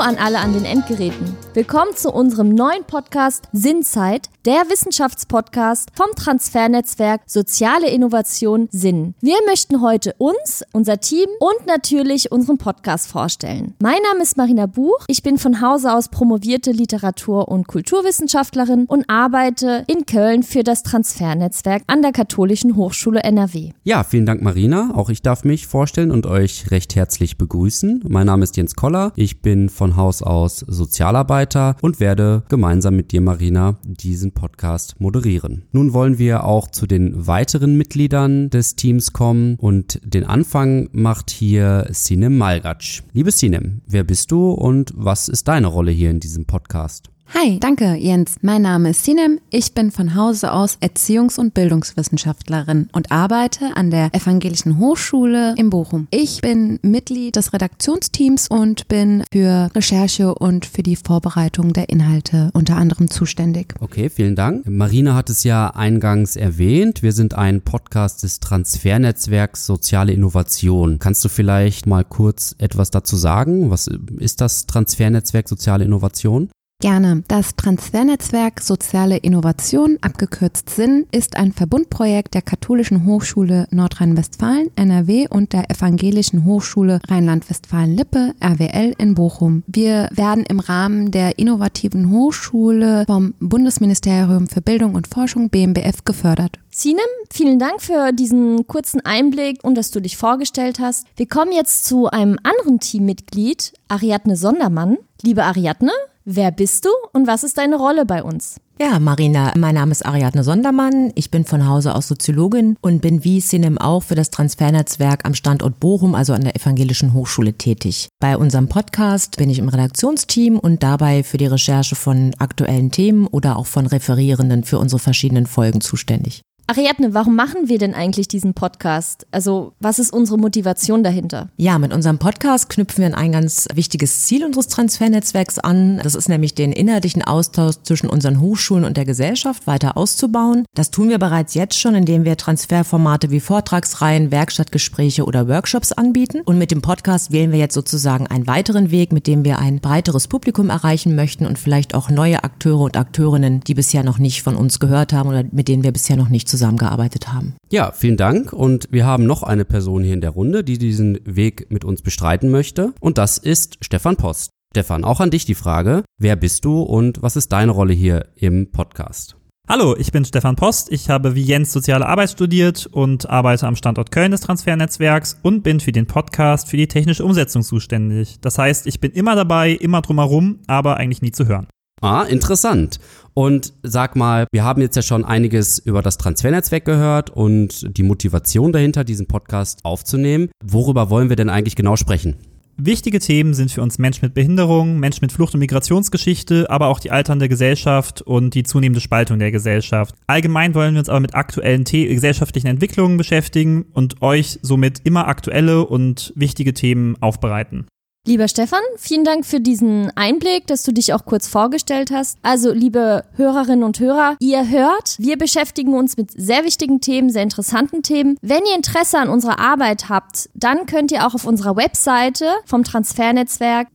An alle an den Endgeräten. Willkommen zu unserem neuen Podcast Sinnzeit, der Wissenschaftspodcast vom Transfernetzwerk Soziale Innovation Sinn. Wir möchten heute uns, unser Team und natürlich unseren Podcast vorstellen. Mein Name ist Marina Buch. Ich bin von Hause aus promovierte Literatur- und Kulturwissenschaftlerin und arbeite in Köln für das Transfernetzwerk an der Katholischen Hochschule NRW. Ja, vielen Dank Marina. Auch ich darf mich vorstellen und euch recht herzlich begrüßen. Mein Name ist Jens Koller. Ich bin von Haus aus Sozialarbeiter und werde gemeinsam mit dir Marina diesen Podcast moderieren. Nun wollen wir auch zu den weiteren Mitgliedern des Teams kommen und den Anfang macht hier Sinem Malgac. Liebe Sinem, wer bist du und was ist deine Rolle hier in diesem Podcast? Hi, danke Jens. Mein Name ist Sinem. Ich bin von Hause aus Erziehungs- und Bildungswissenschaftlerin und arbeite an der Evangelischen Hochschule in Bochum. Ich bin Mitglied des Redaktionsteams und bin für Recherche und für die Vorbereitung der Inhalte unter anderem zuständig. Okay, vielen Dank. Marina hat es ja eingangs erwähnt. Wir sind ein Podcast des Transfernetzwerks Soziale Innovation. Kannst du vielleicht mal kurz etwas dazu sagen? Was ist das Transfernetzwerk Soziale Innovation? Gerne. Das Transfernetzwerk Soziale Innovation, abgekürzt SIN, ist ein Verbundprojekt der Katholischen Hochschule Nordrhein-Westfalen, NRW und der Evangelischen Hochschule Rheinland-Westfalen-Lippe, RWL in Bochum. Wir werden im Rahmen der innovativen Hochschule vom Bundesministerium für Bildung und Forschung BMBF gefördert. Sinem, vielen Dank für diesen kurzen Einblick und dass du dich vorgestellt hast. Wir kommen jetzt zu einem anderen Teammitglied, Ariadne Sondermann. Liebe Ariadne, Wer bist du und was ist deine Rolle bei uns? Ja, Marina, mein Name ist Ariadne Sondermann. Ich bin von Hause aus Soziologin und bin wie Sinem auch für das Transfernetzwerk am Standort Bochum, also an der Evangelischen Hochschule tätig. Bei unserem Podcast bin ich im Redaktionsteam und dabei für die Recherche von aktuellen Themen oder auch von Referierenden für unsere verschiedenen Folgen zuständig. Ariadne, warum machen wir denn eigentlich diesen Podcast? Also, was ist unsere Motivation dahinter? Ja, mit unserem Podcast knüpfen wir an ein ganz wichtiges Ziel unseres Transfernetzwerks an. Das ist nämlich den inhaltlichen Austausch zwischen unseren Hochschulen und der Gesellschaft weiter auszubauen. Das tun wir bereits jetzt schon, indem wir Transferformate wie Vortragsreihen, Werkstattgespräche oder Workshops anbieten. Und mit dem Podcast wählen wir jetzt sozusagen einen weiteren Weg, mit dem wir ein breiteres Publikum erreichen möchten und vielleicht auch neue Akteure und Akteurinnen, die bisher noch nicht von uns gehört haben oder mit denen wir bisher noch nicht zusammen zusammengearbeitet haben. Ja, vielen Dank. Und wir haben noch eine Person hier in der Runde, die diesen Weg mit uns bestreiten möchte. Und das ist Stefan Post. Stefan, auch an dich die Frage, wer bist du und was ist deine Rolle hier im Podcast? Hallo, ich bin Stefan Post. Ich habe wie Jens soziale Arbeit studiert und arbeite am Standort Köln des Transfernetzwerks und bin für den Podcast für die technische Umsetzung zuständig. Das heißt, ich bin immer dabei, immer drumherum, aber eigentlich nie zu hören. Ah, interessant. Und sag mal, wir haben jetzt ja schon einiges über das Transfernetzwerk gehört und die Motivation dahinter, diesen Podcast aufzunehmen. Worüber wollen wir denn eigentlich genau sprechen? Wichtige Themen sind für uns Menschen mit Behinderung, Menschen mit Flucht- und Migrationsgeschichte, aber auch die alternde Gesellschaft und die zunehmende Spaltung der Gesellschaft. Allgemein wollen wir uns aber mit aktuellen gesellschaftlichen Entwicklungen beschäftigen und euch somit immer aktuelle und wichtige Themen aufbereiten. Lieber Stefan, vielen Dank für diesen Einblick, dass du dich auch kurz vorgestellt hast. Also, liebe Hörerinnen und Hörer, ihr hört, wir beschäftigen uns mit sehr wichtigen Themen, sehr interessanten Themen. Wenn ihr Interesse an unserer Arbeit habt, dann könnt ihr auch auf unserer Webseite vom Transfernetzwerk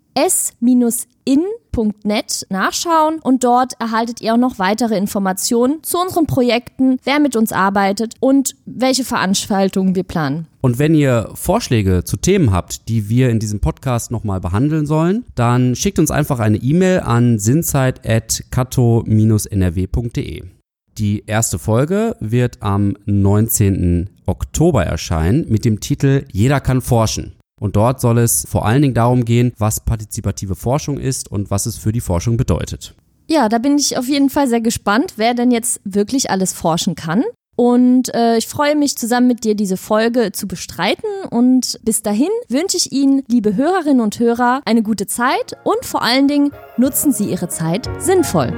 s-in.net nachschauen und dort erhaltet ihr auch noch weitere Informationen zu unseren Projekten, wer mit uns arbeitet und welche Veranstaltungen wir planen. Und wenn ihr Vorschläge zu Themen habt, die wir in diesem Podcast nochmal behandeln sollen, dann schickt uns einfach eine E-Mail an sinnzeit.kato-nrw.de. Die erste Folge wird am 19. Oktober erscheinen mit dem Titel Jeder kann forschen. Und dort soll es vor allen Dingen darum gehen, was partizipative Forschung ist und was es für die Forschung bedeutet. Ja, da bin ich auf jeden Fall sehr gespannt, wer denn jetzt wirklich alles forschen kann. Und äh, ich freue mich zusammen mit dir diese Folge zu bestreiten. Und bis dahin wünsche ich Ihnen, liebe Hörerinnen und Hörer, eine gute Zeit und vor allen Dingen nutzen Sie Ihre Zeit sinnvoll.